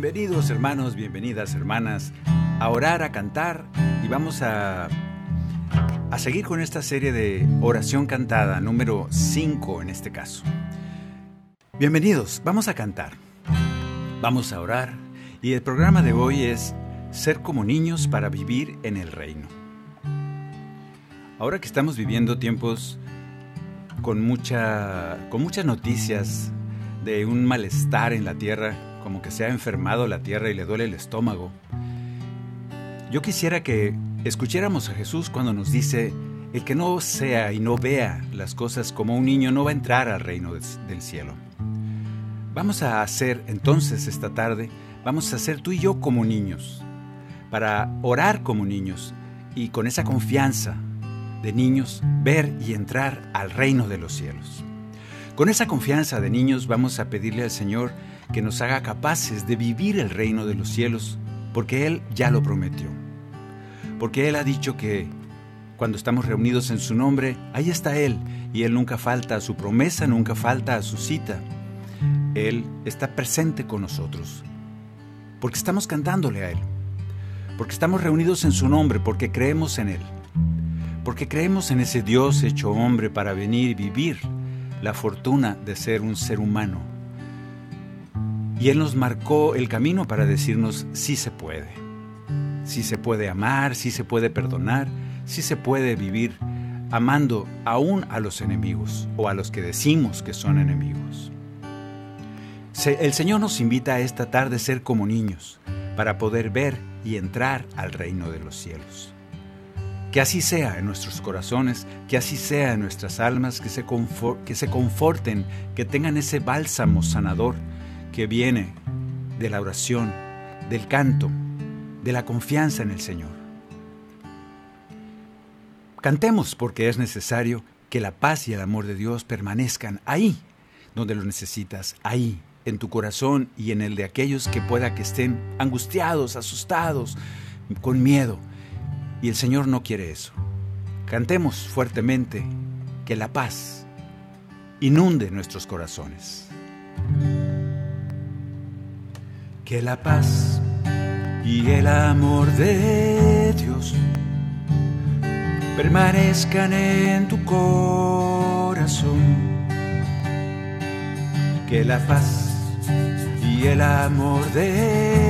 Bienvenidos hermanos, bienvenidas hermanas a orar, a cantar y vamos a, a seguir con esta serie de oración cantada, número 5 en este caso. Bienvenidos, vamos a cantar, vamos a orar y el programa de hoy es Ser como niños para vivir en el reino. Ahora que estamos viviendo tiempos con, mucha, con muchas noticias de un malestar en la tierra, como que se ha enfermado la tierra y le duele el estómago, yo quisiera que escucháramos a Jesús cuando nos dice, el que no sea y no vea las cosas como un niño no va a entrar al reino del cielo. Vamos a hacer entonces esta tarde, vamos a hacer tú y yo como niños, para orar como niños y con esa confianza de niños ver y entrar al reino de los cielos. Con esa confianza de niños vamos a pedirle al Señor que nos haga capaces de vivir el reino de los cielos, porque Él ya lo prometió. Porque Él ha dicho que cuando estamos reunidos en su nombre, ahí está Él, y Él nunca falta a su promesa, nunca falta a su cita. Él está presente con nosotros, porque estamos cantándole a Él, porque estamos reunidos en su nombre, porque creemos en Él, porque creemos en ese Dios hecho hombre para venir y vivir la fortuna de ser un ser humano. Y Él nos marcó el camino para decirnos sí se puede, sí se puede amar, sí se puede perdonar, sí se puede vivir amando aún a los enemigos o a los que decimos que son enemigos. El Señor nos invita a esta tarde a ser como niños, para poder ver y entrar al reino de los cielos. Que así sea en nuestros corazones, que así sea en nuestras almas, que se, que se conforten, que tengan ese bálsamo sanador que viene de la oración, del canto, de la confianza en el Señor. Cantemos porque es necesario que la paz y el amor de Dios permanezcan ahí, donde lo necesitas, ahí, en tu corazón y en el de aquellos que pueda que estén angustiados, asustados, con miedo. Y el Señor no quiere eso. Cantemos fuertemente que la paz inunde nuestros corazones. Que la paz y el amor de Dios permanezcan en tu corazón. Que la paz y el amor de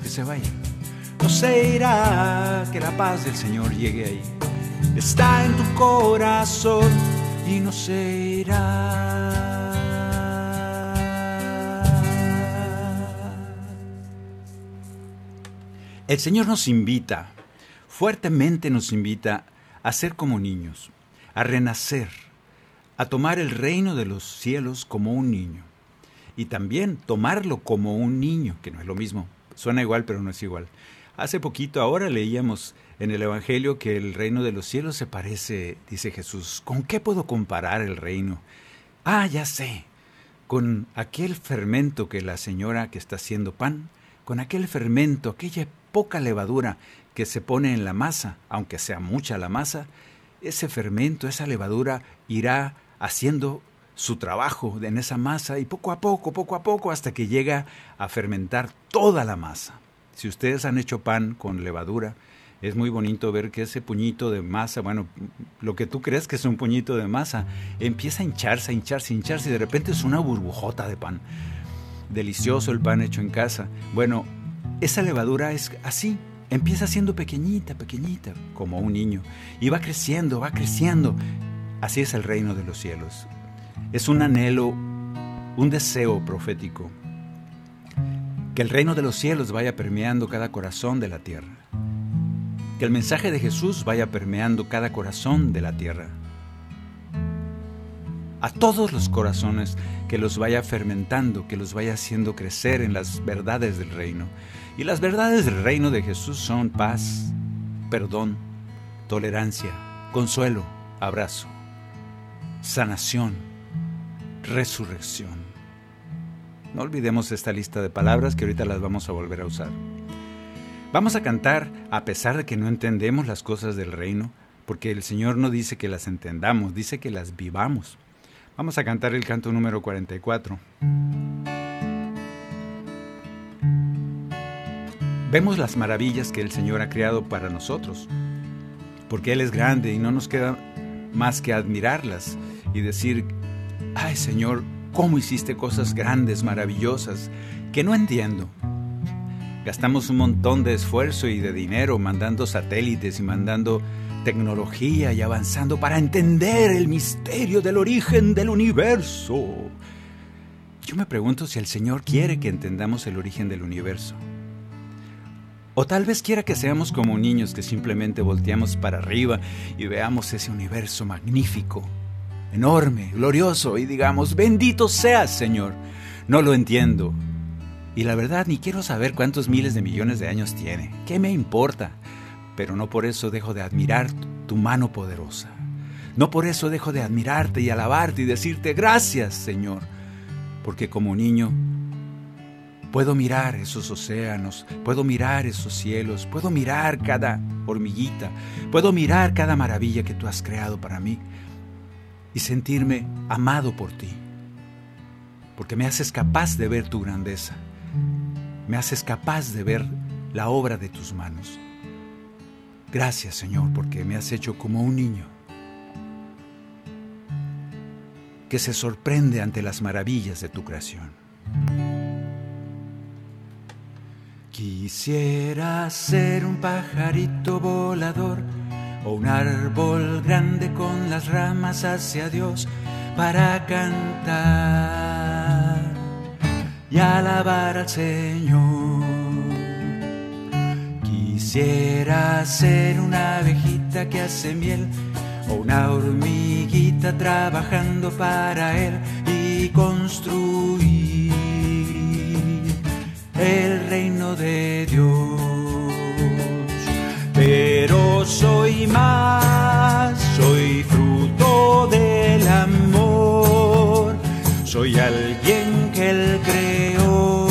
que se vaya. No se irá. Que la paz del Señor llegue ahí. Está en tu corazón y no se irá. El Señor nos invita, fuertemente nos invita a ser como niños, a renacer, a tomar el reino de los cielos como un niño. y también tomarlo como un niño, que no es lo mismo. Suena igual, pero no es igual. Hace poquito, ahora leíamos en el Evangelio que el reino de los cielos se parece, dice Jesús, ¿con qué puedo comparar el reino? Ah, ya sé, con aquel fermento que la señora que está haciendo pan, con aquel fermento, aquella poca levadura que se pone en la masa, aunque sea mucha la masa, ese fermento, esa levadura irá haciendo su trabajo en esa masa y poco a poco, poco a poco, hasta que llega a fermentar toda la masa. Si ustedes han hecho pan con levadura, es muy bonito ver que ese puñito de masa, bueno, lo que tú crees que es un puñito de masa, empieza a hincharse, a hincharse, a hincharse y de repente es una burbujota de pan. Delicioso el pan hecho en casa. Bueno, esa levadura es así, empieza siendo pequeñita, pequeñita, como un niño, y va creciendo, va creciendo. Así es el reino de los cielos. Es un anhelo, un deseo profético. Que el reino de los cielos vaya permeando cada corazón de la tierra. Que el mensaje de Jesús vaya permeando cada corazón de la tierra. A todos los corazones que los vaya fermentando, que los vaya haciendo crecer en las verdades del reino. Y las verdades del reino de Jesús son paz, perdón, tolerancia, consuelo, abrazo, sanación, resurrección. No olvidemos esta lista de palabras que ahorita las vamos a volver a usar. Vamos a cantar a pesar de que no entendemos las cosas del reino, porque el Señor no dice que las entendamos, dice que las vivamos. Vamos a cantar el canto número 44. Vemos las maravillas que el Señor ha creado para nosotros, porque Él es grande y no nos queda más que admirarlas y decir, Señor, ¿cómo hiciste cosas grandes, maravillosas, que no entiendo? Gastamos un montón de esfuerzo y de dinero mandando satélites y mandando tecnología y avanzando para entender el misterio del origen del universo. Yo me pregunto si el Señor quiere que entendamos el origen del universo. O tal vez quiera que seamos como niños que simplemente volteamos para arriba y veamos ese universo magnífico, enorme, glorioso y digamos, bendito seas Señor. No lo entiendo, y la verdad, ni quiero saber cuántos miles de millones de años tiene. ¿Qué me importa? Pero no por eso dejo de admirar tu mano poderosa. No por eso dejo de admirarte y alabarte y decirte gracias, Señor. Porque como niño puedo mirar esos océanos, puedo mirar esos cielos, puedo mirar cada hormiguita, puedo mirar cada maravilla que tú has creado para mí y sentirme amado por ti. Porque me haces capaz de ver tu grandeza me haces capaz de ver la obra de tus manos. Gracias Señor porque me has hecho como un niño que se sorprende ante las maravillas de tu creación. Quisiera ser un pajarito volador o un árbol grande con las ramas hacia Dios para cantar y alabar al Señor. Quisiera ser una abejita que hace miel o una hormiguita trabajando para Él y construir el reino de Dios. Pero soy más, soy fruto del amor, soy alguien que Él creó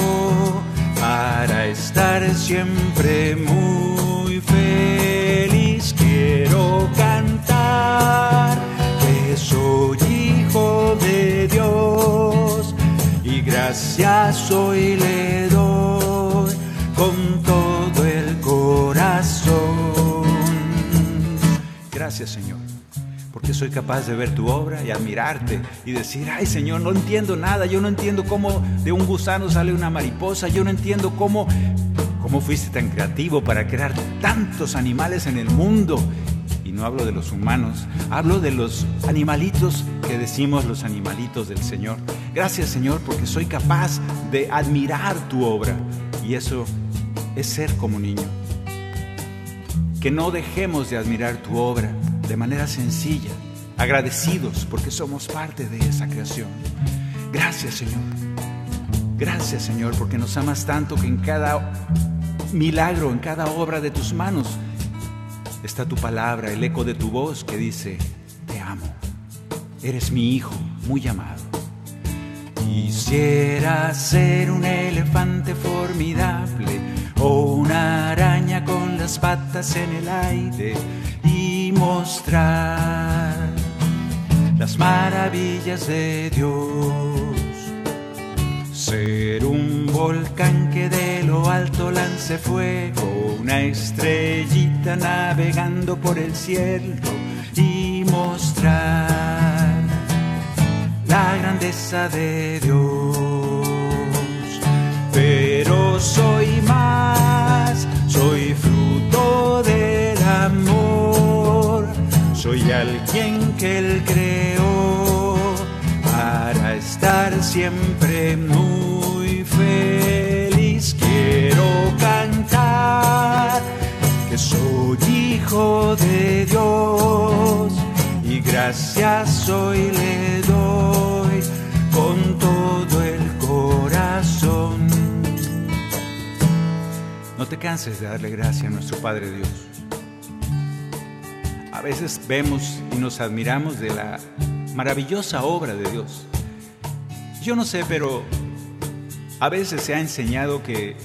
para estar siempre muy feliz. Quiero cantar que soy hijo de Dios y gracias hoy le doy Gracias Señor porque soy capaz de ver tu obra y admirarte y decir, ay Señor, no entiendo nada, yo no entiendo cómo de un gusano sale una mariposa, yo no entiendo cómo, cómo fuiste tan creativo para crear tantos animales en el mundo. Y no hablo de los humanos, hablo de los animalitos que decimos los animalitos del Señor. Gracias Señor porque soy capaz de admirar tu obra y eso es ser como niño. Que no dejemos de admirar tu obra de manera sencilla, agradecidos porque somos parte de esa creación. Gracias Señor. Gracias Señor, porque nos amas tanto que en cada milagro, en cada obra de tus manos, está tu palabra, el eco de tu voz que dice, te amo, eres mi hijo muy amado. Quisiera ser un elefante formidable o una araña con las patas en el aire y mostrar las maravillas de Dios. Ser un volcán que de lo alto lance fuego, una estrellita navegando por el cielo y mostrar la grandeza de Dios. Pero soy más, soy fruto del amor, soy alguien que Él creó para estar siempre muy feliz. Quiero cantar que soy hijo de Dios y gracias hoy le doy con todo de darle gracias a nuestro Padre Dios. A veces vemos y nos admiramos de la maravillosa obra de Dios. Yo no sé, pero a veces se ha enseñado que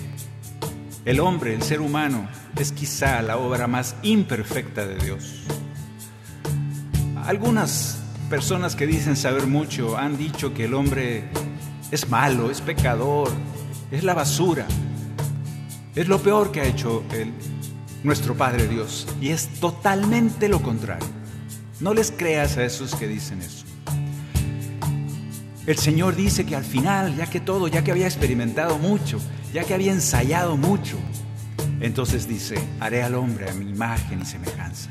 el hombre, el ser humano, es quizá la obra más imperfecta de Dios. Algunas personas que dicen saber mucho han dicho que el hombre es malo, es pecador, es la basura, es lo peor que ha hecho el, nuestro Padre Dios. Y es totalmente lo contrario. No les creas a esos que dicen eso. El Señor dice que al final, ya que todo, ya que había experimentado mucho, ya que había ensayado mucho, entonces dice, haré al hombre a mi imagen y semejanza.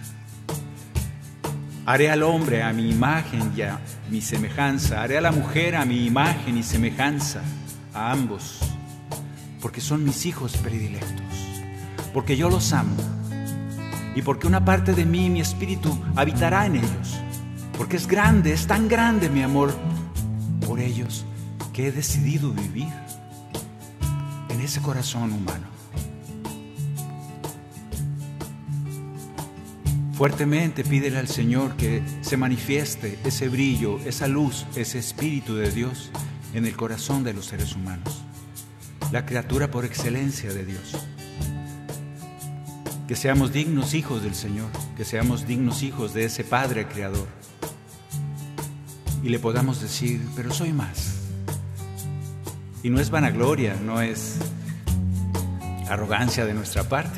Haré al hombre a mi imagen y a mi semejanza. Haré a la mujer a mi imagen y semejanza. A ambos. Porque son mis hijos predilectos. Porque yo los amo. Y porque una parte de mí, mi espíritu, habitará en ellos. Porque es grande, es tan grande mi amor por ellos que he decidido vivir en ese corazón humano. Fuertemente pídele al Señor que se manifieste ese brillo, esa luz, ese espíritu de Dios en el corazón de los seres humanos. La criatura por excelencia de Dios. Que seamos dignos hijos del Señor, que seamos dignos hijos de ese Padre Creador. Y le podamos decir, pero soy más. Y no es vanagloria, no es arrogancia de nuestra parte.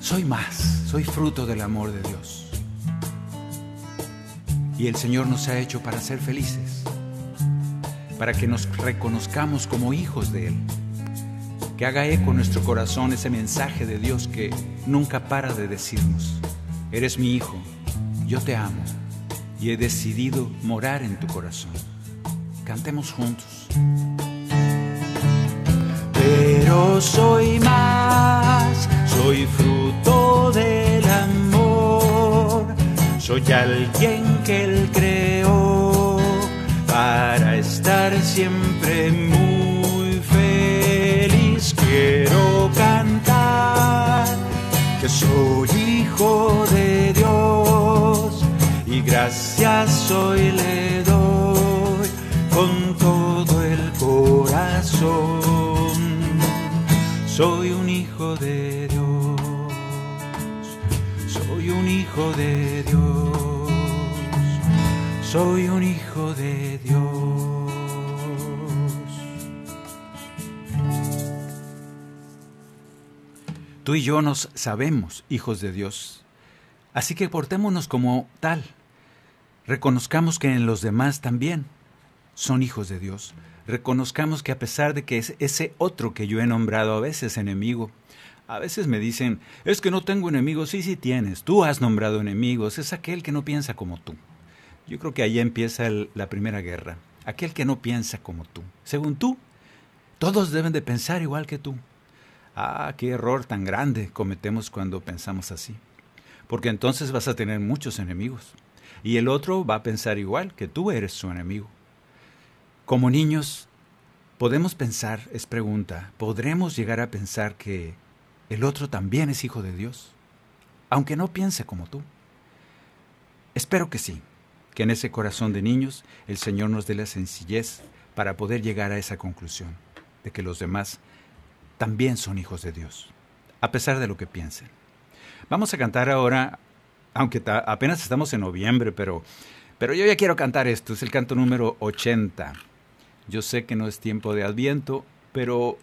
Soy más soy fruto del amor de Dios. Y el Señor nos ha hecho para ser felices, para que nos reconozcamos como hijos de Él, que haga eco en nuestro corazón ese mensaje de Dios que nunca para de decirnos, eres mi hijo, yo te amo y he decidido morar en tu corazón. Cantemos juntos. Pero soy más, soy fruto del amor, soy alguien que Él creó para estar siempre muy. Quiero cantar que soy hijo de Dios y gracias hoy le doy con todo el corazón. Soy un hijo de Dios, soy un hijo de Dios, soy un hijo de Dios. Tú y yo nos sabemos hijos de Dios, así que portémonos como tal. Reconozcamos que en los demás también son hijos de Dios reconozcamos que a pesar de que es ese otro que yo he nombrado a veces enemigo, a veces me dicen, es que no tengo enemigos, sí, sí tienes, tú has nombrado enemigos, es aquel que no piensa como tú. Yo creo que ahí empieza la primera guerra, aquel que no piensa como tú. Según tú, todos deben de pensar igual que tú. Ah, qué error tan grande cometemos cuando pensamos así. Porque entonces vas a tener muchos enemigos. Y el otro va a pensar igual que tú eres su enemigo. Como niños, Podemos pensar, es pregunta, ¿podremos llegar a pensar que el otro también es hijo de Dios? Aunque no piense como tú. Espero que sí, que en ese corazón de niños el Señor nos dé la sencillez para poder llegar a esa conclusión, de que los demás también son hijos de Dios, a pesar de lo que piensen. Vamos a cantar ahora, aunque apenas estamos en noviembre, pero, pero yo ya quiero cantar esto, es el canto número 80. Yo sé que no es tiempo de adviento, pero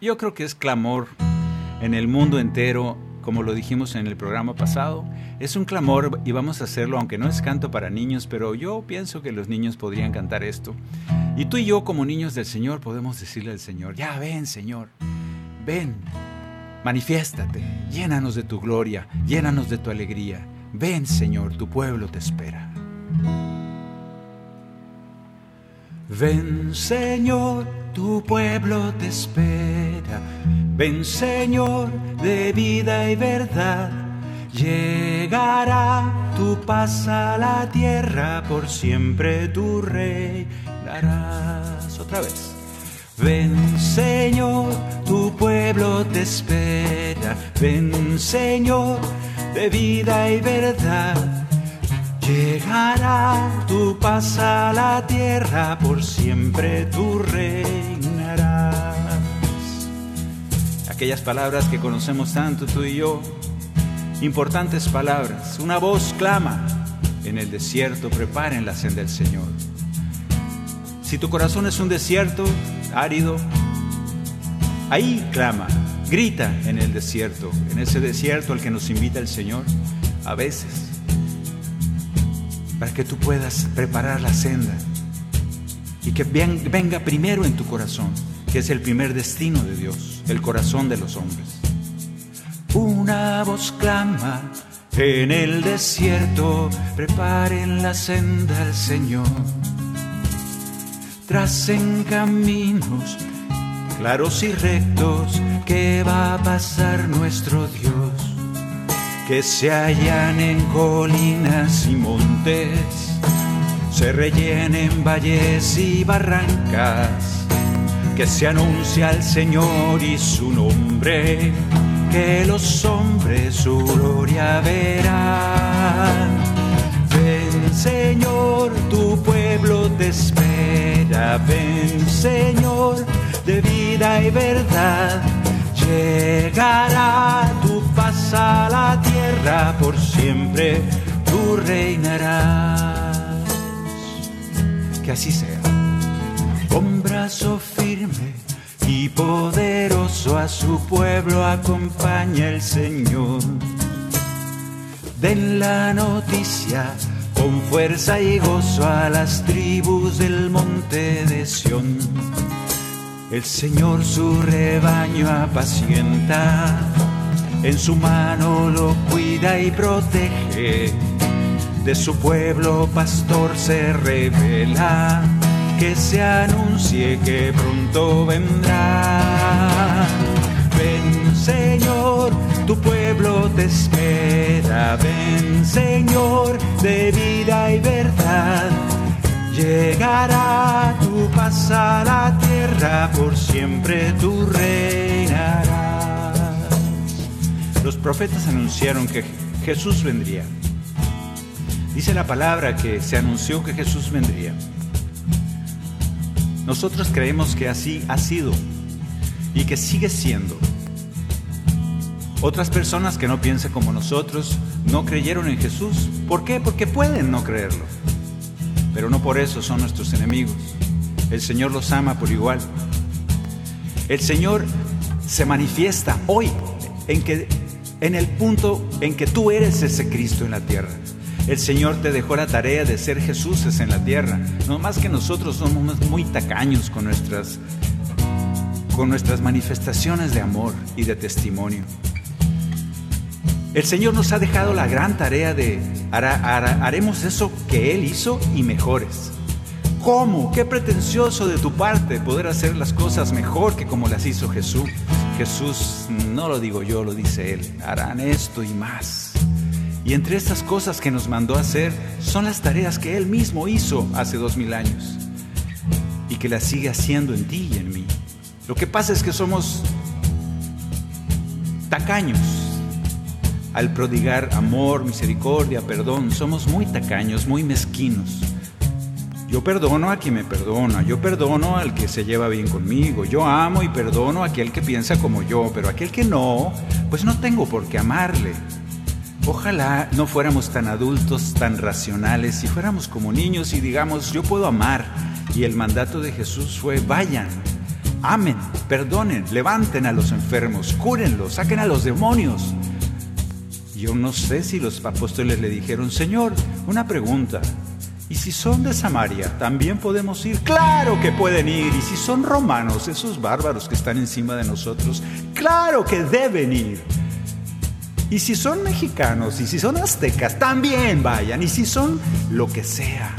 yo creo que es clamor en el mundo entero, como lo dijimos en el programa pasado. Es un clamor y vamos a hacerlo, aunque no es canto para niños, pero yo pienso que los niños podrían cantar esto. Y tú y yo como niños del Señor podemos decirle al Señor, ya ven Señor, ven, manifiéstate, llénanos de tu gloria, llénanos de tu alegría. Ven Señor, tu pueblo te espera. Ven Señor, tu pueblo te espera. Ven Señor de vida y verdad. Llegará tu paz a la tierra, por siempre tu rey darás. Otra vez. Ven Señor, tu pueblo te espera. Ven Señor de vida y verdad. Llegará tu paz a la tierra, por siempre tú reinarás. Aquellas palabras que conocemos tanto tú y yo, importantes palabras. Una voz clama en el desierto, preparen la senda del Señor. Si tu corazón es un desierto árido, ahí clama, grita en el desierto, en ese desierto al que nos invita el Señor. A veces para que tú puedas preparar la senda y que venga primero en tu corazón, que es el primer destino de Dios, el corazón de los hombres. Una voz clama en el desierto, preparen la senda al Señor. Tracen caminos claros y rectos que va a pasar nuestro Dios que se hallan en colinas y montes, se rellenen valles y barrancas, que se anuncia al Señor y su nombre, que los hombres su gloria verán. Ven Señor, tu espera, ven Señor, de vida y verdad Llegará tu paz a la tierra, por siempre tú reinarás. Que así sea. Con brazo firme y poderoso a su pueblo acompaña el Señor. Den la noticia con fuerza y gozo a las tribus del monte de Sión el Señor su rebaño apacienta, en su mano lo cuida y protege. De su pueblo pastor se revela, que se anuncie que pronto vendrá. Tu pueblo te espera. Ven Señor, de vida y verdad Llegará tu paz a la tierra, por siempre tú reinarás. Los profetas anunciaron que Jesús vendría. Dice la palabra que se anunció que Jesús vendría. Nosotros creemos que así ha sido y que sigue siendo. Otras personas que no piensan como nosotros no creyeron en Jesús. ¿Por qué? Porque pueden no creerlo pero no por eso son nuestros enemigos. El Señor los ama por igual. El Señor se manifiesta hoy en, que, en el punto en que tú eres ese Cristo en la tierra. El Señor te dejó la tarea de ser Jesús en la tierra. No más que nosotros somos muy tacaños con nuestras, con nuestras manifestaciones de amor y de testimonio. El Señor nos ha dejado la gran tarea de haremos eso que Él hizo y mejores. ¿Cómo? Qué pretencioso de tu parte poder hacer las cosas mejor que como las hizo Jesús. Jesús, no lo digo yo, lo dice Él, harán esto y más. Y entre estas cosas que nos mandó a hacer son las tareas que Él mismo hizo hace dos mil años. y que la sigue haciendo en ti y en mí. Lo que pasa es que somos tacaños al prodigar amor, misericordia, perdón. Somos muy tacaños, muy mezquinos. Yo perdono a quien me perdona, yo perdono al que se lleva bien conmigo, yo amo y perdono a aquel que piensa como yo, pero aquel que no, pues no tengo por qué amarle. Ojalá no fuéramos tan adultos, tan racionales, y fuéramos como niños y digamos, yo puedo amar. Y el mandato de Jesús fue, vayan, amen, perdonen, levanten a los enfermos, cúrenlos, saquen a los demonios. Yo no sé si los apóstoles le dijeron, Señor, una pregunta, ¿y si son de Samaria, también podemos ir? Claro que pueden ir. ¿Y si son romanos, esos bárbaros que están encima de nosotros? Claro que deben ir. Y si son mexicanos, y si son aztecas, también vayan. Y si son lo que sea.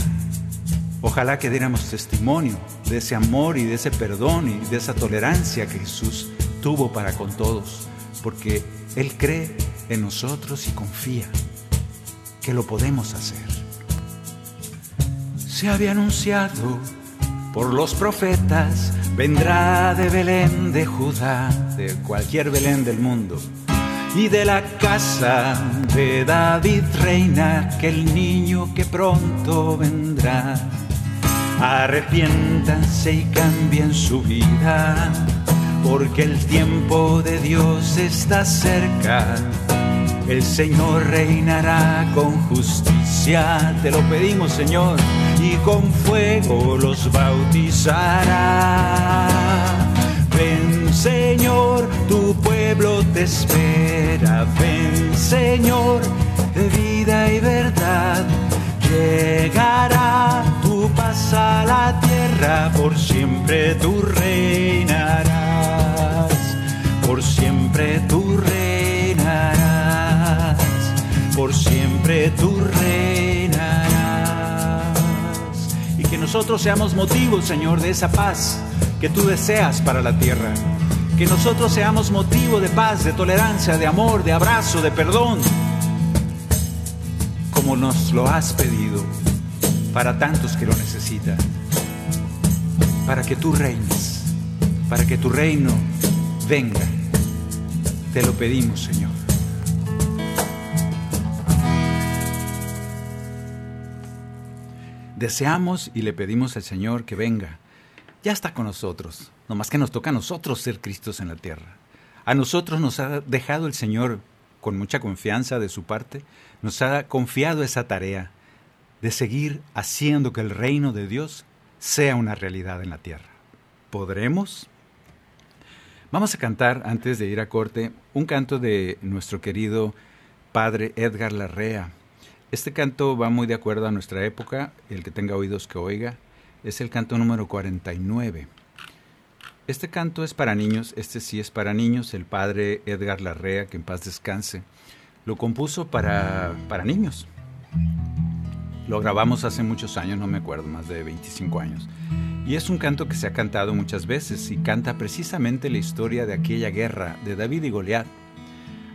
Ojalá que diéramos testimonio de ese amor y de ese perdón y de esa tolerancia que Jesús tuvo para con todos. Porque Él cree en nosotros y confía que lo podemos hacer. Se había anunciado por los profetas, vendrá de Belén de Judá, de cualquier Belén del mundo y de la casa de David reina aquel niño que pronto vendrá. Arrepiéntanse y cambien su vida, porque el tiempo de Dios está cerca. El Señor reinará con justicia, te lo pedimos Señor, y con fuego los bautizará. Ven Señor, tu pueblo te espera. Ven Señor, de vida y verdad. Llegará tu paz a la tierra, por siempre tú reinarás. Por siempre tú reinarás. Por siempre tú reinarás. Y que nosotros seamos motivos, Señor, de esa paz que tú deseas para la tierra. Que nosotros seamos motivo de paz, de tolerancia, de amor, de abrazo, de perdón, como nos lo has pedido para tantos que lo necesitan. Para que tú reines, para que tu reino venga. Te lo pedimos, Señor. Deseamos y le pedimos al Señor que venga ya está con nosotros. Nomás que nos toca a nosotros ser Cristos en la tierra. A nosotros nos ha dejado el Señor con mucha confianza de su parte, nos ha confiado esa tarea de seguir haciendo que el reino de Dios sea una realidad en la tierra. ¿Podremos? Vamos a cantar, antes de ir a corte, un canto de nuestro querido padre Edgar Larrea. Este canto va muy de acuerdo a nuestra época, el que tenga oídos que oiga es el canto número 49. Este canto es para niños, este sí es para niños, el padre Edgar Larrea, que en paz descanse, lo compuso para, para niños. Lo grabamos hace muchos años, no me acuerdo, más de 25 años. Y es un canto que se ha cantado muchas veces y canta precisamente la historia de aquella guerra de David y Goliat.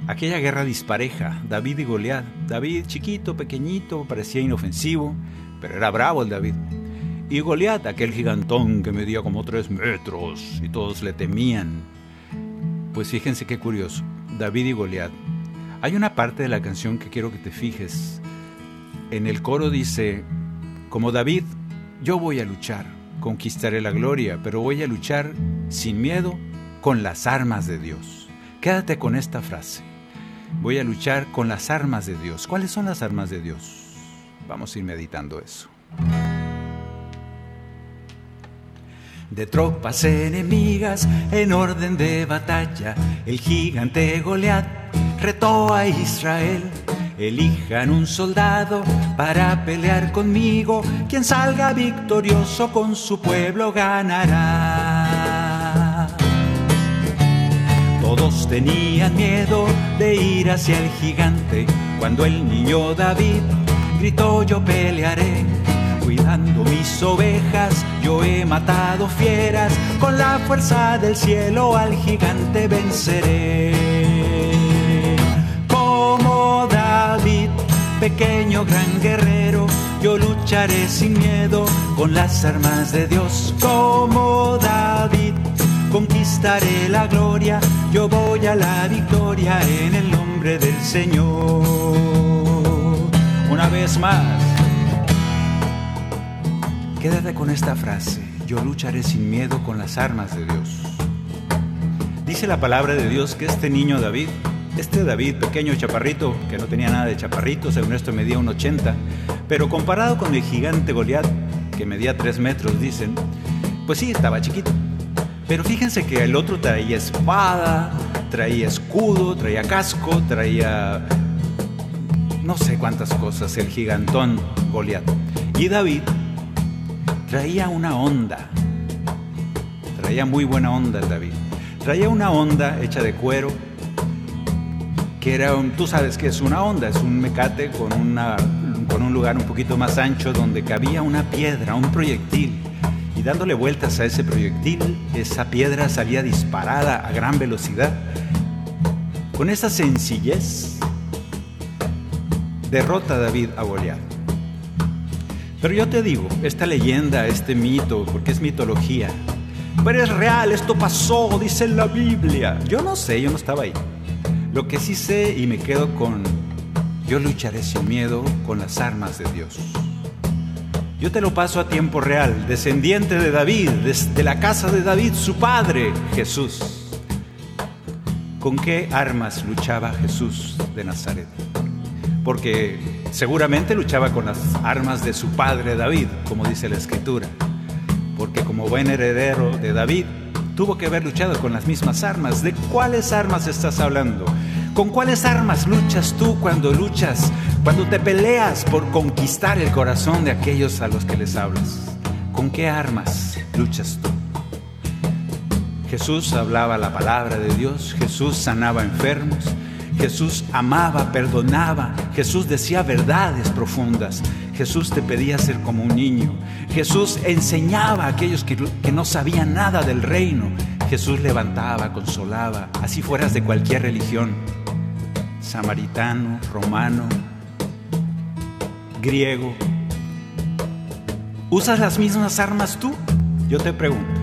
Aquella guerra dispareja, David y Goliat. David chiquito, pequeñito, parecía inofensivo, pero era bravo el David. Y Goliat, aquel gigantón que medía como tres metros y todos le temían. Pues fíjense qué curioso, David y Goliat. Hay una parte de la canción que quiero que te fijes. En el coro dice, como David, yo voy a luchar, conquistaré la gloria, pero voy a luchar sin miedo con las armas de Dios. Quédate con esta frase. Voy a luchar con las armas de Dios. ¿Cuáles son las armas de Dios? Vamos a ir meditando eso. de tropas enemigas en orden de batalla. El gigante Goliat retó a Israel. Elijan un soldado para pelear conmigo. Quien salga victorioso con su pueblo ganará. Tenían miedo de ir hacia el gigante. Cuando el niño David gritó yo pelearé cuidando mis ovejas, yo he matado fieras, con la fuerza del cielo al gigante venceré. Como David, pequeño gran guerrero, yo lucharé sin miedo con las armas de Dios como David. Conquistaré la gloria, yo voy a la victoria en el nombre del Señor. Una vez más, quédate con esta frase, yo lucharé sin miedo con las armas de Dios. Dice la palabra de Dios que este niño David este David, pequeño chaparrito, que no tenía nada de chaparrito, según esto medía un 80, pero comparado con el gigante Goliat, que medía 3 metros, dicen, pues sí, estaba chiquito. Pero fíjense que el otro traía espada, traía escudo, traía casco, traía no sé cuántas cosas, el gigantón Goliat. Y David traía una onda, traía muy buena onda David. Traía una onda hecha de cuero, que era un, tú sabes que es una onda, es un mecate con, una, con un lugar un poquito más ancho donde cabía una piedra, un proyectil. Y dándole vueltas a ese proyectil, esa piedra salía disparada a gran velocidad. Con esa sencillez, derrota David a Goliat. Pero yo te digo, esta leyenda, este mito, porque es mitología, pero es real, esto pasó, dice la Biblia. Yo no sé, yo no estaba ahí. Lo que sí sé y me quedo con, yo lucharé sin miedo con las armas de Dios. Yo te lo paso a tiempo real, descendiente de David, de la casa de David, su padre, Jesús. ¿Con qué armas luchaba Jesús de Nazaret? Porque seguramente luchaba con las armas de su padre David, como dice la escritura. Porque como buen heredero de David, tuvo que haber luchado con las mismas armas. ¿De cuáles armas estás hablando? ¿Con cuáles armas luchas tú cuando luchas, cuando te peleas por conquistar el corazón de aquellos a los que les hablas? ¿Con qué armas luchas tú? Jesús hablaba la palabra de Dios, Jesús sanaba enfermos, Jesús amaba, perdonaba, Jesús decía verdades profundas, Jesús te pedía ser como un niño. Jesús enseñaba a aquellos que, no sabían nada del reino. Jesús levantaba, consolaba, así fueras de cualquier religión. Samaritano, romano, griego. ¿Usas las mismas armas tú? Yo te pregunto.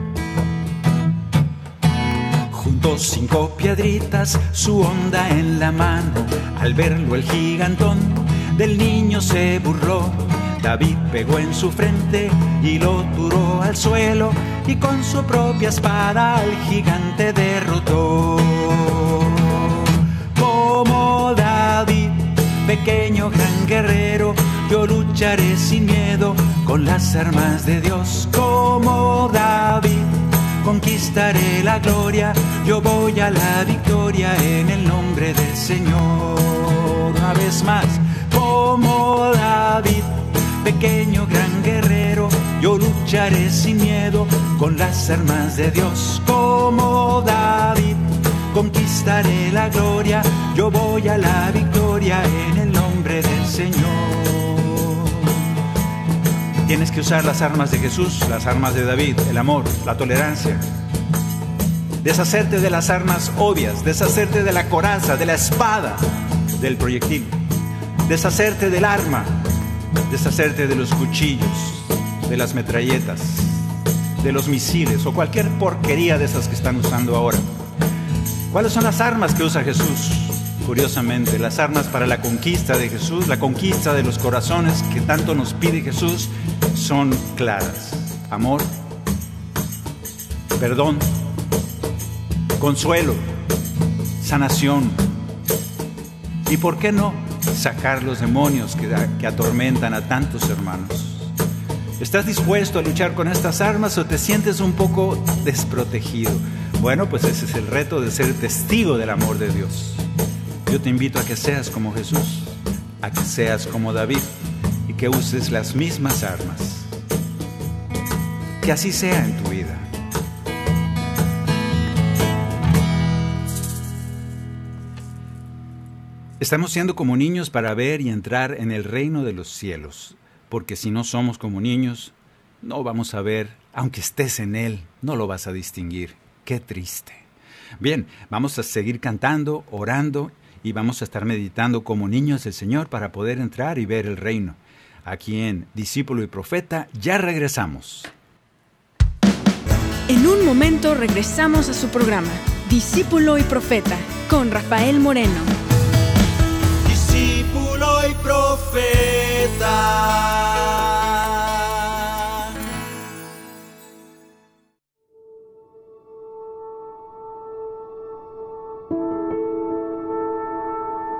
Juntos cinco piedritas, su onda en la mano. Al verlo el gigantón del niño se burló. David pegó en su frente y lo turó al suelo y con su propia espada al gigante derrotó. Como David, pequeño gran guerrero, yo lucharé sin miedo con las armas de Dios. Como David, conquistaré la gloria, yo voy a la victoria en el nombre del Señor. Una vez más como David, pequeño gran guerrero, yo lucharé sin miedo con las armas de Dios. Como David, conquistaré la gloria, yo voy a la victoria en el nombre del Señor. Tienes que usar las armas de Jesús, las armas de David, el amor, la tolerancia. Deshacerte de las armas obvias, deshacerte de la coraza, de la espada, del proyectil deshacerte del arma, deshacerte de los cuchillos, de las metralletas, de los misiles o cualquier porquería de esas que están usando ahora. ¿Cuáles son las armas que usa Jesús? Curiosamente, las armas para la conquista de Jesús, la conquista de los corazones que tanto nos pide Jesús, son claras. Amor, perdón, consuelo, sanación. ¿Y por qué no? sacar los demonios que, atormentan a tantos hermanos. ¿Estás dispuesto a luchar con estas armas o te sientes un poco desprotegido? Bueno, pues ese es el reto de ser testigo del amor de Dios. Yo te invito a que seas como Jesús, a que seas como David que uses las mismas armas. Que así sea en tu vida. Estamos siendo como niños para ver y entrar en el reino de los cielos, porque si no somos como niños, no vamos a ver, aunque estés en él, no lo vas a distinguir. Qué triste. Bien, vamos a seguir cantando, orando y vamos a estar meditando como niños del Señor para poder entrar y ver el reino. Aquí en Discípulo y Profeta. Ya regresamos. En un momento regresamos a su programa, Discípulo y Profeta, con Rafael Moreno. Discípulo y Profeta.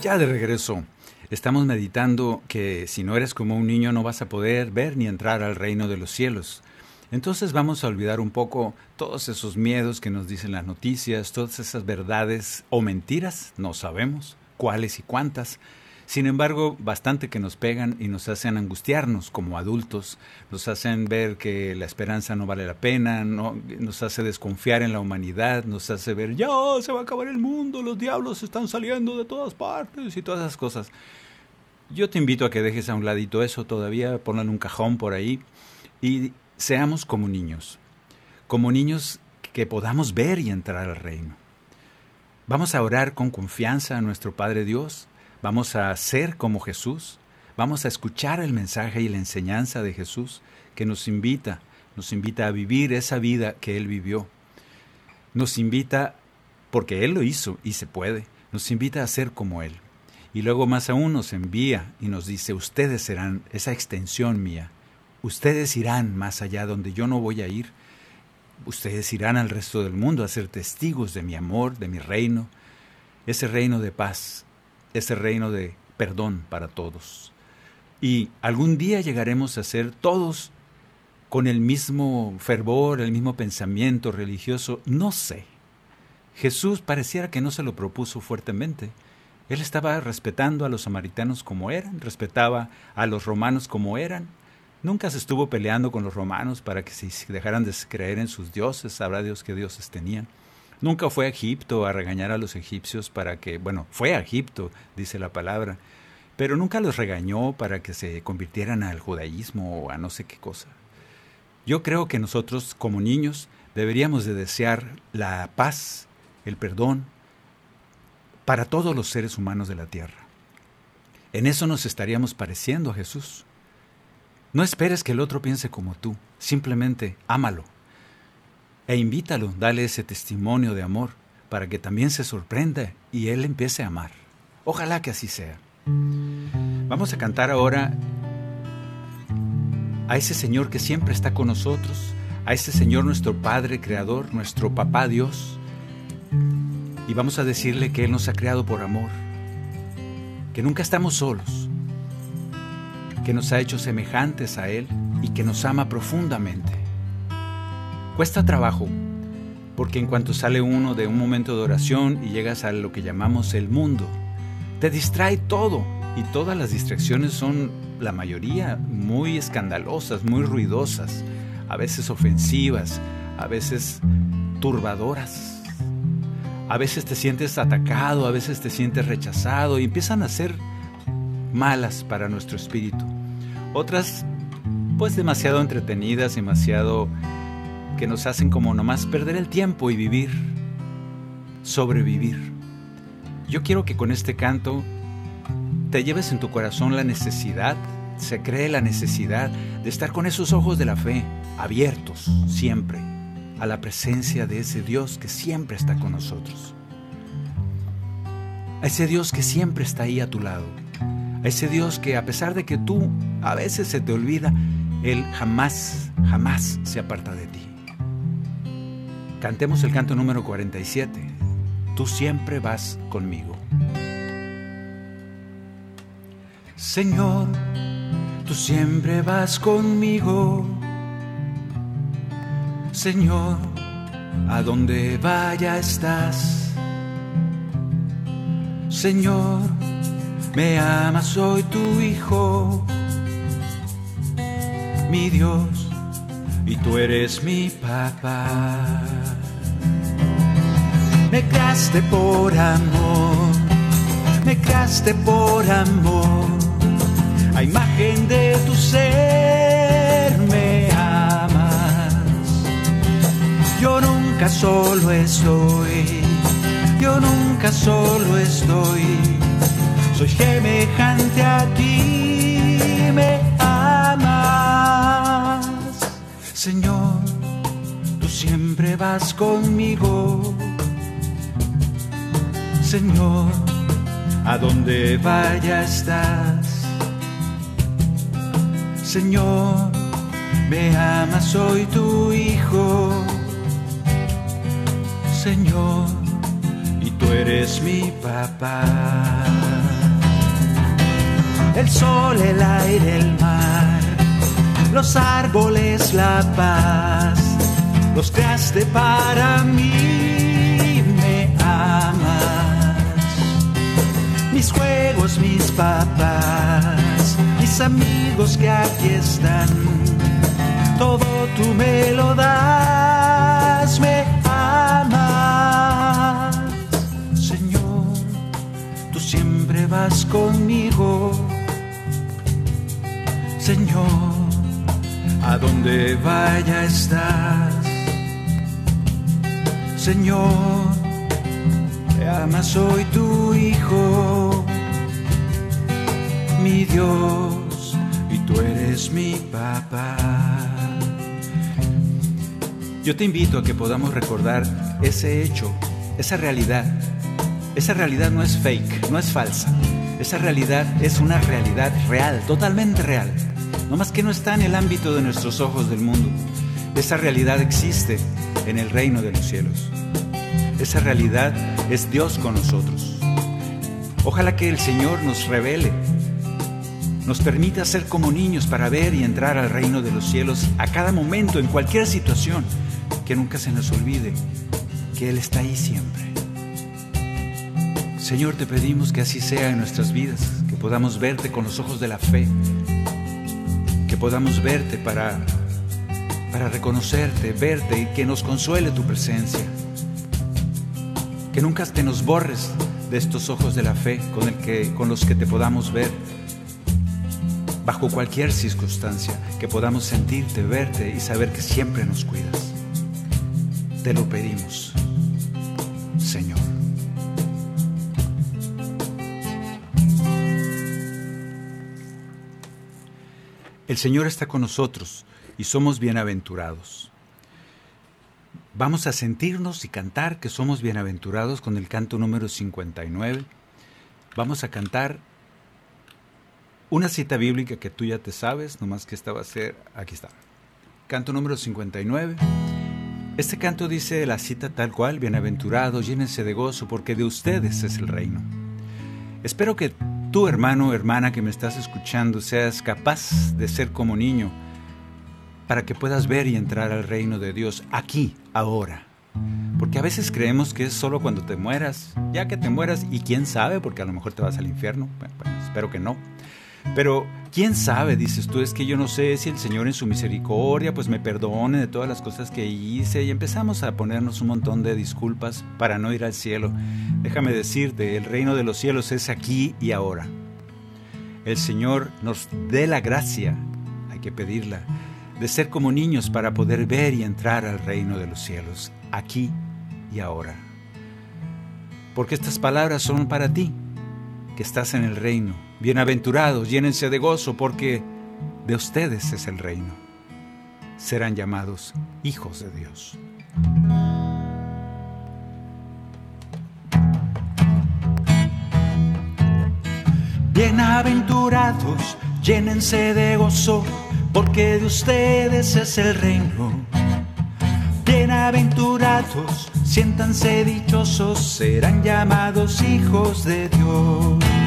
Ya de regreso. Estamos meditando que si no eres como un niño no vas a poder ver ni entrar al reino de los cielos. Entonces vamos a olvidar un poco todos esos miedos que nos dicen las noticias, todas esas verdades o mentiras, no sabemos cuáles y cuántas. Sin embargo, bastante que nos pegan y nos hacen angustiarnos como adultos, nos hacen ver que la esperanza no vale la pena, no, nos hace desconfiar en la humanidad, nos hace ver, ya se va a acabar el mundo, los diablos están saliendo de todas partes y todas esas cosas. Yo te invito a que dejes a un ladito eso todavía, ponlo en un cajón por ahí y seamos como niños, como niños que podamos ver y entrar al reino. Vamos a orar con confianza a nuestro Padre Dios, vamos a ser como Jesús, vamos a escuchar el mensaje y la enseñanza de Jesús que nos invita, nos invita a vivir esa vida que Él vivió. Nos invita, porque Él lo hizo y se puede, nos invita a ser como Él. Y luego más aún nos envía y nos dice, ustedes serán esa extensión mía, ustedes irán más allá donde yo no voy a ir, ustedes irán al resto del mundo a ser testigos de mi amor, de mi reino, ese reino de paz, ese reino de perdón para todos. Y algún día llegaremos a ser todos con el mismo fervor, el mismo pensamiento religioso, no sé. Jesús pareciera que no se lo propuso fuertemente. Él estaba respetando a los samaritanos como eran, respetaba a los romanos como eran. Nunca se estuvo peleando con los romanos para que se dejaran de creer en sus dioses, sabrá Dios qué dioses tenían. Nunca fue a Egipto a regañar a los egipcios para que, bueno, fue a Egipto, dice la palabra, pero nunca los regañó para que se convirtieran al judaísmo o a no sé qué cosa. Yo creo que nosotros como niños deberíamos de desear la paz, el perdón para todos los seres humanos de la tierra. En eso nos estaríamos pareciendo a Jesús. No esperes que el otro piense como tú, simplemente ámalo e invítalo, dale ese testimonio de amor para que también se sorprenda y él empiece a amar. Ojalá que así sea. Vamos a cantar ahora a ese Señor que siempre está con nosotros, a ese Señor nuestro Padre Creador, nuestro Papá Dios, y vamos a decirle que Él nos ha creado por amor, que nunca estamos solos, que nos ha hecho semejantes a Él y que nos ama profundamente. Cuesta trabajo, porque en cuanto sale uno de un momento de oración y llegas a lo que llamamos el mundo, te distrae todo y todas las distracciones son la mayoría muy escandalosas, muy ruidosas, a veces ofensivas, a veces turbadoras. A veces te sientes atacado, a veces te sientes rechazado y empiezan a ser malas para nuestro espíritu. Otras, pues demasiado entretenidas, demasiado que nos hacen como nomás perder el tiempo y vivir, sobrevivir. Yo quiero que con este canto te lleves en tu corazón la necesidad, se cree la necesidad de estar con esos ojos de la fe abiertos siempre a la presencia de ese Dios que siempre está con nosotros. A ese Dios que siempre está ahí a tu lado. A ese Dios que a pesar de que tú a veces se te olvida, Él jamás, jamás se aparta de ti. Cantemos el canto número 47. Tú siempre vas conmigo. Señor, tú siempre vas conmigo Señor, a donde vaya estás. Señor, me amas, soy tu hijo, mi Dios, y tú eres mi papá. Me creaste por amor, me creaste por amor, a imagen de tu ser me yo nunca solo estoy, yo nunca solo estoy. Soy semejante a ti, me amas. Señor, tú siempre vas conmigo. Señor, a donde vaya estás. Señor, me amas, soy tu hijo. Señor, y tú eres mi papá. El sol, el aire, el mar, los árboles, la paz, los creaste para mí, mis papás, mis amigos que aquí están, todo tú me lo das, me vas conmigo, Señor, a donde vaya estás, Señor, te amas, soy tu hijo, mi Dios, y tú eres mi papá. Yo te invito a que podamos recordar ese hecho, esa realidad esa realidad no es fake, no es falsa. Esa realidad es una realidad real, totalmente real. No más que no está en el ámbito de nuestros ojos del mundo. Esa realidad existe en el reino de los cielos. Esa realidad es Dios con nosotros. Ojalá que el Señor nos revele, nos permita ser como niños para ver y entrar al reino de los cielos a cada momento, en cualquier situación, que nunca se nos olvide que Él está ahí siempre. Señor, te pedimos que así sea en nuestras vidas, que podamos verte con los ojos de la fe, que podamos verte para, para reconocerte, verte y que nos consuele tu presencia. Que nunca te nos borres de estos ojos de la fe con, el que, con los que te podamos ver bajo cualquier circunstancia, que podamos sentirte, verte y saber que siempre nos cuidas. Te lo pedimos, Señor. El Señor está con nosotros y somos bienaventurados. Vamos a sentirnos y cantar que somos bienaventurados con el canto número 59. Vamos a cantar una cita bíblica que tú ya te sabes, nomás que esta va a ser, aquí está. Canto número 59. Este canto dice la cita tal cual, bienaventurados, llénense de gozo, porque de ustedes es el reino. Espero que tú hermano hermana que me estás escuchando seas capaz de ser como niño para que puedas ver y entrar al reino de Dios aquí, ahora. Porque a veces creemos que es solo cuando te mueras, ya que te mueras y quién sabe, porque a lo mejor te vas al infierno, espero que no. Pero quién sabe, dices tú, es que yo no sé si el Señor en su misericordia pues me perdone de todas las cosas que hice y empezamos a ponernos un montón de disculpas para no ir al cielo. Déjame decirte, el reino de los cielos es aquí y ahora. El Señor nos dé la gracia, hay que pedirla, de ser como niños para poder ver y entrar al reino de los cielos, aquí y ahora. Porque estas palabras son para ti, que estás en el reino Bienaventurados, llénense de gozo, porque de ustedes es el reino. Serán llamados hijos de Dios. Bienaventurados, llénense de gozo, porque de ustedes es el reino. Bienaventurados, siéntanse dichosos, serán llamados hijos de Dios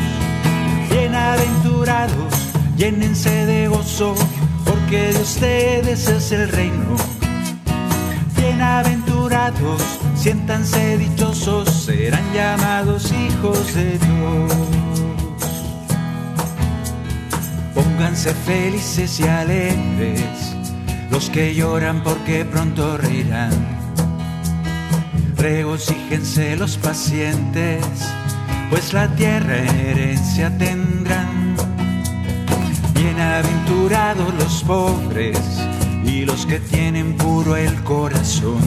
bienaventurados, llénense de gozo, porque de ustedes es el reino. Bienaventurados, siéntanse dichosos, serán llamados hijos de Dios. Pónganse felices y alegres, los que lloran porque pronto reirán. Regocíjense los pacientes pues la tierra herencia tendrán. Bienaventurados los pobres y los que tienen puro el corazón.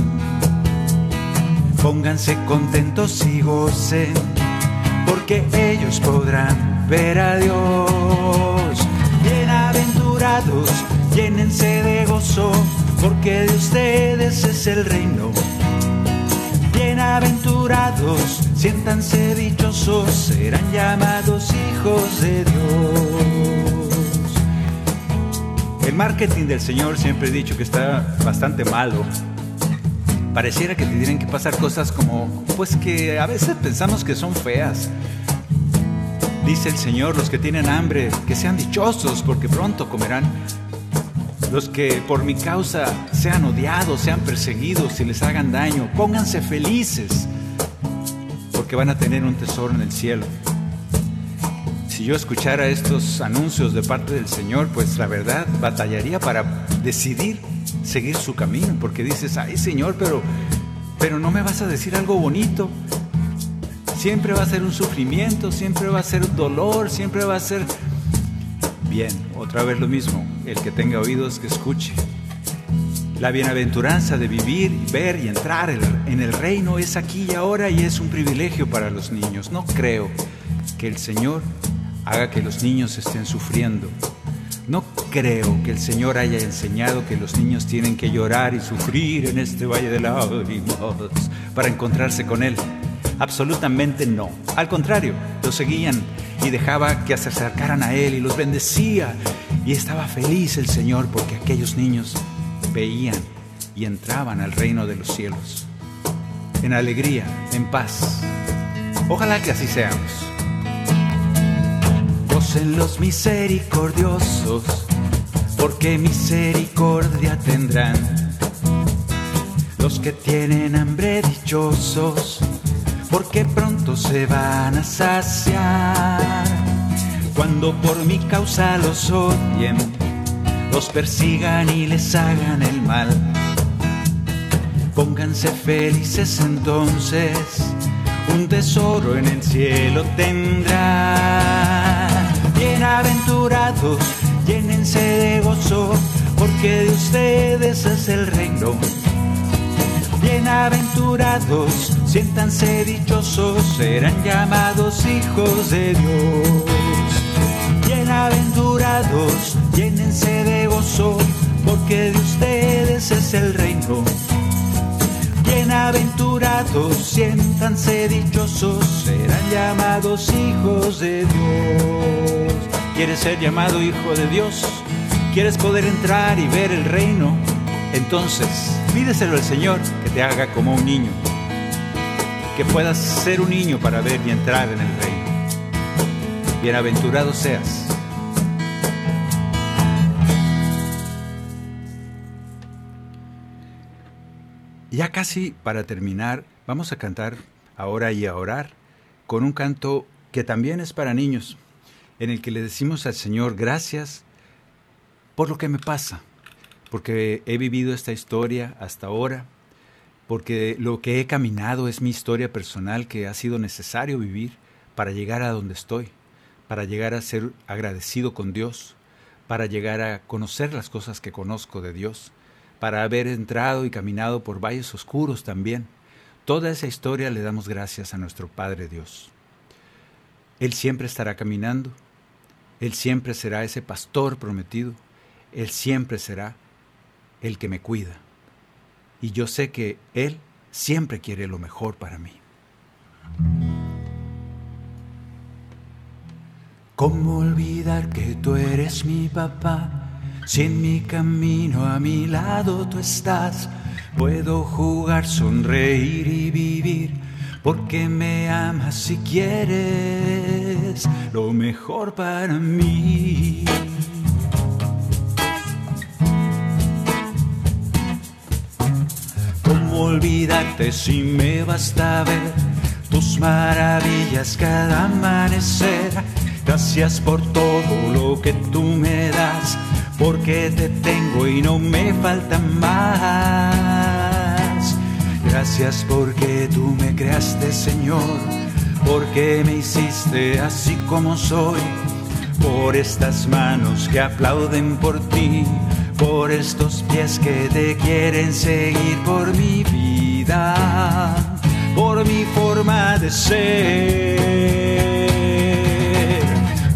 Pónganse contentos y gocen, porque ellos podrán ver a Dios. Bienaventurados, llénense de gozo, porque de ustedes es el reino bienaventurados, siéntanse dichosos, serán llamados hijos de Dios. El marketing del Señor siempre he dicho que está bastante malo. Pareciera que te tienen que pasar cosas como, pues que a veces pensamos que son feas. Dice el Señor, los que tienen hambre, que sean dichosos porque pronto comerán los que por mi causa sean odiados, sean perseguidos y les hagan daño, pónganse felices, porque van a tener un tesoro en el cielo. Si yo escuchara estos anuncios de parte del Señor, pues la verdad batallaría para decidir seguir su camino, porque dices, ay Señor, pero, pero no me vas a decir algo bonito. Siempre va a ser un sufrimiento, siempre va a ser dolor, siempre va a ser Bien, otra vez lo mismo, el que tenga oídos que escuche. La bienaventuranza de vivir, ver y entrar en el reino es aquí y ahora y es un privilegio para los niños. No creo que el Señor haga que los niños estén sufriendo. No creo que el Señor haya enseñado que los niños tienen que llorar y sufrir en este valle de lágrimas para encontrarse con Él. Absolutamente no. Al contrario, lo seguían y dejaba que se acercaran a Él y los bendecía. Y estaba feliz el Señor porque aquellos niños veían y entraban al reino de los cielos. En alegría, en paz. Ojalá que así seamos. Gocen los misericordiosos, porque misericordia tendrán. Los que tienen hambre dichosos porque pronto se van a saciar. Cuando por mi causa los odien, los persigan y les hagan el mal. Pónganse felices entonces, un tesoro en el cielo tendrán. Bienaventurados, llénense de gozo, porque de ustedes es el reino Bienaventurados, siéntanse dichosos, serán llamados hijos de Dios. Bienaventurados, llénense de gozo, porque de ustedes es el reino. Bienaventurados, siéntanse dichosos, serán llamados hijos de Dios. ¿Quieres ser llamado hijo de Dios? ¿Quieres poder entrar y ver el reino? Entonces, pídeselo al Señor que te haga como un niño, que puedas ser un niño para ver y entrar en el reino. Bienaventurado seas. Ya casi para terminar, vamos a cantar ahora y a orar con un canto que también es para niños, en el que le decimos al Señor gracias por lo que me pasa, porque he vivido esta historia hasta ahora, porque lo que he caminado es mi historia personal que ha sido necesario vivir para llegar a donde estoy, para llegar a ser agradecido con Dios, para llegar a conocer las cosas que conozco de Dios, para haber entrado y caminado por valles oscuros también. Toda esa historia le damos gracias a nuestro Padre Dios. Él siempre estará caminando, Él siempre será ese pastor prometido, Él siempre será el que me cuida. Y yo sé que Él siempre quiere lo mejor para mí. ¿Cómo olvidar que tú eres mi papá? Si en mi camino a mi lado tú estás, puedo jugar, sonreír y vivir, porque me amas y quieres lo mejor para mí. ¿Cómo olvidarte si me basta ver tus maravillas cada amanecer? Gracias por todo lo que tú me das porque te tengo y no me falta más. Gracias porque tú me creaste, Señor, porque me hiciste así como soy, por estas manos que aplauden por ti, por estos pies que te quieren seguir, por mi vida, por mi forma de ser.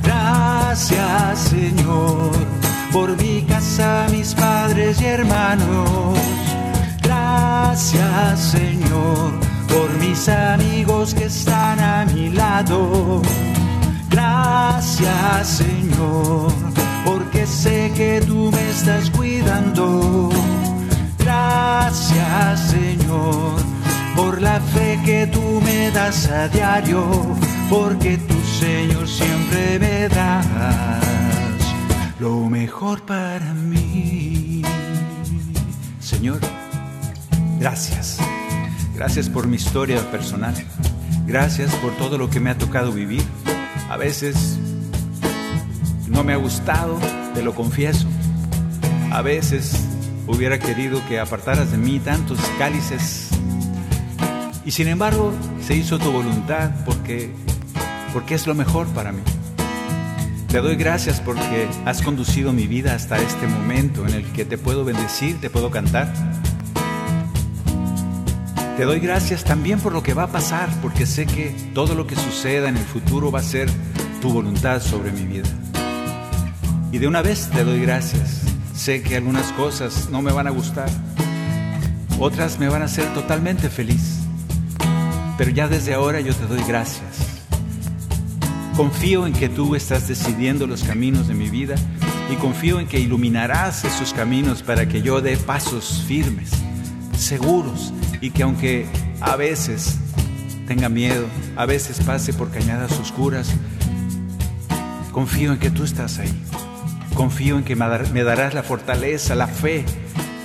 Gracias, Señor por mi casa, mis padres y hermanos. Gracias Señor por mis amigos que están a mi lado. Gracias Señor porque sé que tú me estás cuidando. Gracias Señor por la fe que tú me das a diario, porque tu Señor siempre me da lo mejor para mí. Señor, gracias. Gracias por mi historia personal. Gracias por todo lo que me ha tocado vivir. A veces no me ha gustado, te lo confieso. A veces hubiera querido que apartaras de mí tantos cálices. Y sin embargo, se hizo tu voluntad porque porque es lo mejor para mí. Te doy gracias porque has conducido mi vida hasta este momento en el que te puedo bendecir, te puedo cantar. Te doy gracias también por lo que va a pasar, porque sé que todo lo que suceda en el futuro va a ser tu voluntad sobre mi vida. Y de una vez te doy gracias. Sé que algunas cosas no me van a gustar, otras me van a hacer totalmente feliz. Pero ya desde ahora yo te doy gracias Confío en que tú estás decidiendo los caminos de mi vida y confío en que iluminarás esos caminos para que yo dé pasos firmes, seguros y que aunque a veces tenga miedo, a veces pase por cañadas oscuras, confío en que tú estás ahí. Confío en que me darás la fortaleza, la fe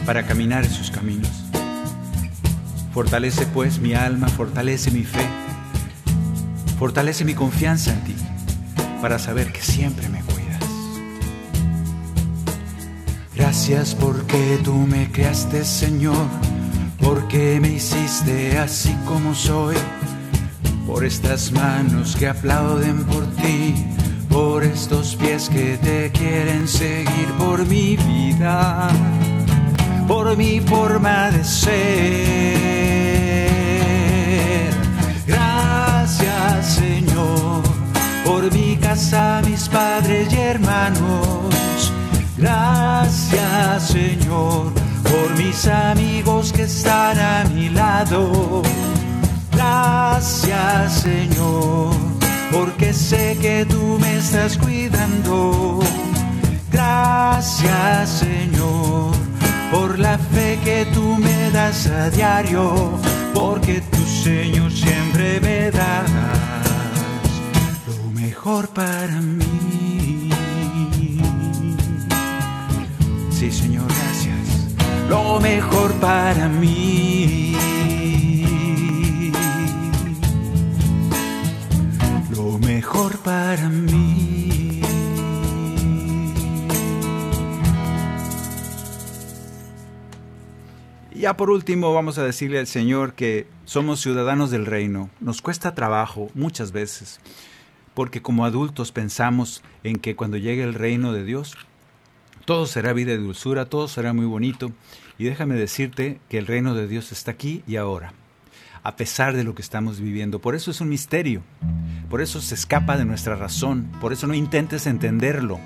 para caminar esos caminos. Fortalece pues mi alma, fortalece mi fe Fortalece mi confianza en ti para saber que siempre me cuidas. Gracias porque tú me creaste, Señor, porque me hiciste así como soy, por estas manos que aplauden por ti, por estos pies que te quieren seguir, por mi vida, por mi forma de ser mi casa, mis padres y hermanos. Gracias, Señor, por mis amigos que están a mi lado. Gracias, Señor, porque sé que tú me estás cuidando. Gracias, Señor, por la fe que tú me das a diario, porque tu Señor siempre me das mejor para mí. Sí, Señor, gracias. Lo mejor para mí. Lo mejor para mí. Ya por último vamos a decirle al Señor que somos ciudadanos del reino. Nos cuesta trabajo muchas veces, porque como adultos pensamos en que cuando llegue el reino de Dios, todo será vida y dulzura, todo será muy bonito. Y déjame decirte que el reino de Dios está aquí y ahora, a pesar de lo que estamos viviendo. Por eso es un misterio, por eso se escapa de nuestra razón, por eso no intentes entenderlo.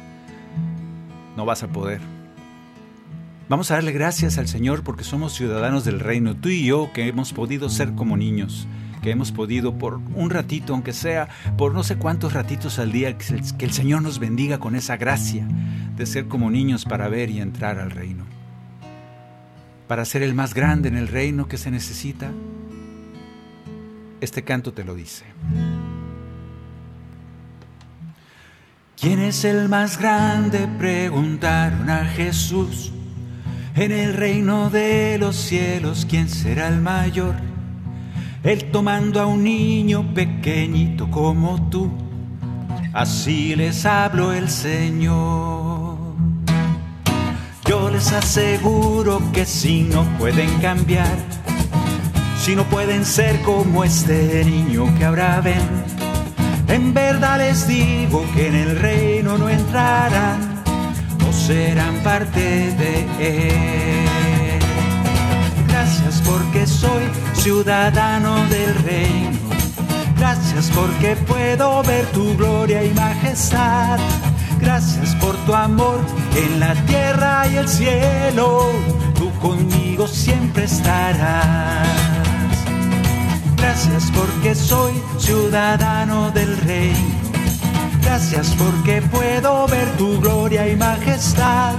No vas a poder. Vamos a darle gracias al Señor porque somos ciudadanos del reino, tú y yo que hemos podido ser como niños, que hemos podido por un ratito, aunque sea por no sé cuántos ratitos al día, que el, Señor nos bendiga con esa gracia de ser como niños para ver y entrar al reino. Para ser el más grande en el reino que se necesita, este canto te lo dice. ¿Quién es el más grande? Preguntaron a Jesús. En el reino de los cielos, ¿quién será el mayor? Él tomando a un niño pequeñito como tú, así les habló el Señor. Yo les aseguro que si no pueden cambiar, si no pueden ser como este niño que ahora ven, en verdad les digo que en el reino no entrarán serán parte de Él. Gracias porque soy ciudadano del reino. Gracias porque puedo ver tu gloria y majestad. Gracias por tu amor en la tierra y el cielo. Tú conmigo siempre estarás. Gracias porque soy ciudadano del reino. Gracias porque puedo ver tu gloria y majestad.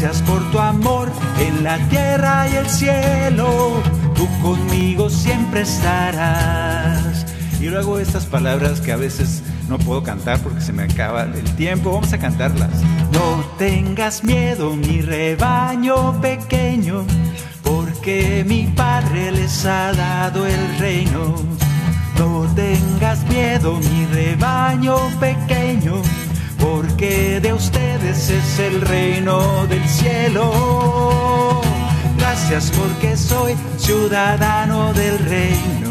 Gracias por tu amor en la tierra y el cielo. Tú conmigo siempre estarás. Y luego estas palabras que a veces no puedo cantar porque se me acaba el tiempo. Vamos a cantarlas. No tengas miedo, mi rebaño pequeño, porque mi Padre les ha dado el reino no tengas miedo, mi rebaño pequeño, porque de ustedes es el reino del cielo. Gracias porque soy ciudadano del reino.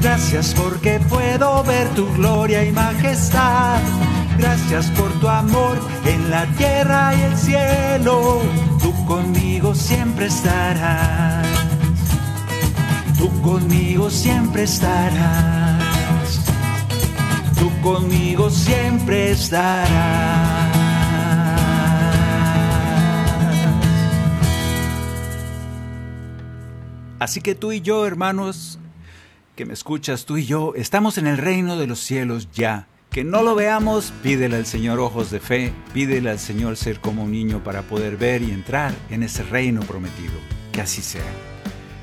Gracias porque puedo ver tu gloria y majestad. Gracias por tu amor en la tierra y el cielo. Tú conmigo siempre estarás tú conmigo siempre estarás, tú conmigo siempre estarás. Así que tú y yo, hermanos, que me escuchas, tú y yo, estamos en el reino de los cielos ya. Que no lo veamos, pídele al Señor ojos de fe, pídele al Señor ser como un niño para poder ver y entrar en ese reino prometido. Que así sea.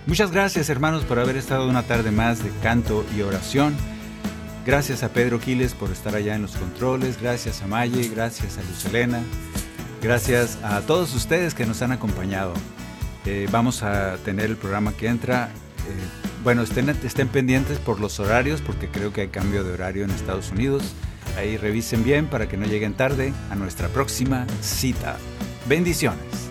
Muchas gracias hermanos por haber estado una tarde más de canto y oración. Gracias a Pedro Quiles por estar allá en los controles, gracias a Maye, gracias a Luz Elena, gracias a todos ustedes que nos han acompañado. Eh, vamos a tener el programa que entra. Eh, bueno, estén, estén pendientes por los horarios porque creo que hay cambio de horario en Estados Unidos. Ahí revisen bien para que no lleguen tarde a nuestra próxima cita. Bendiciones.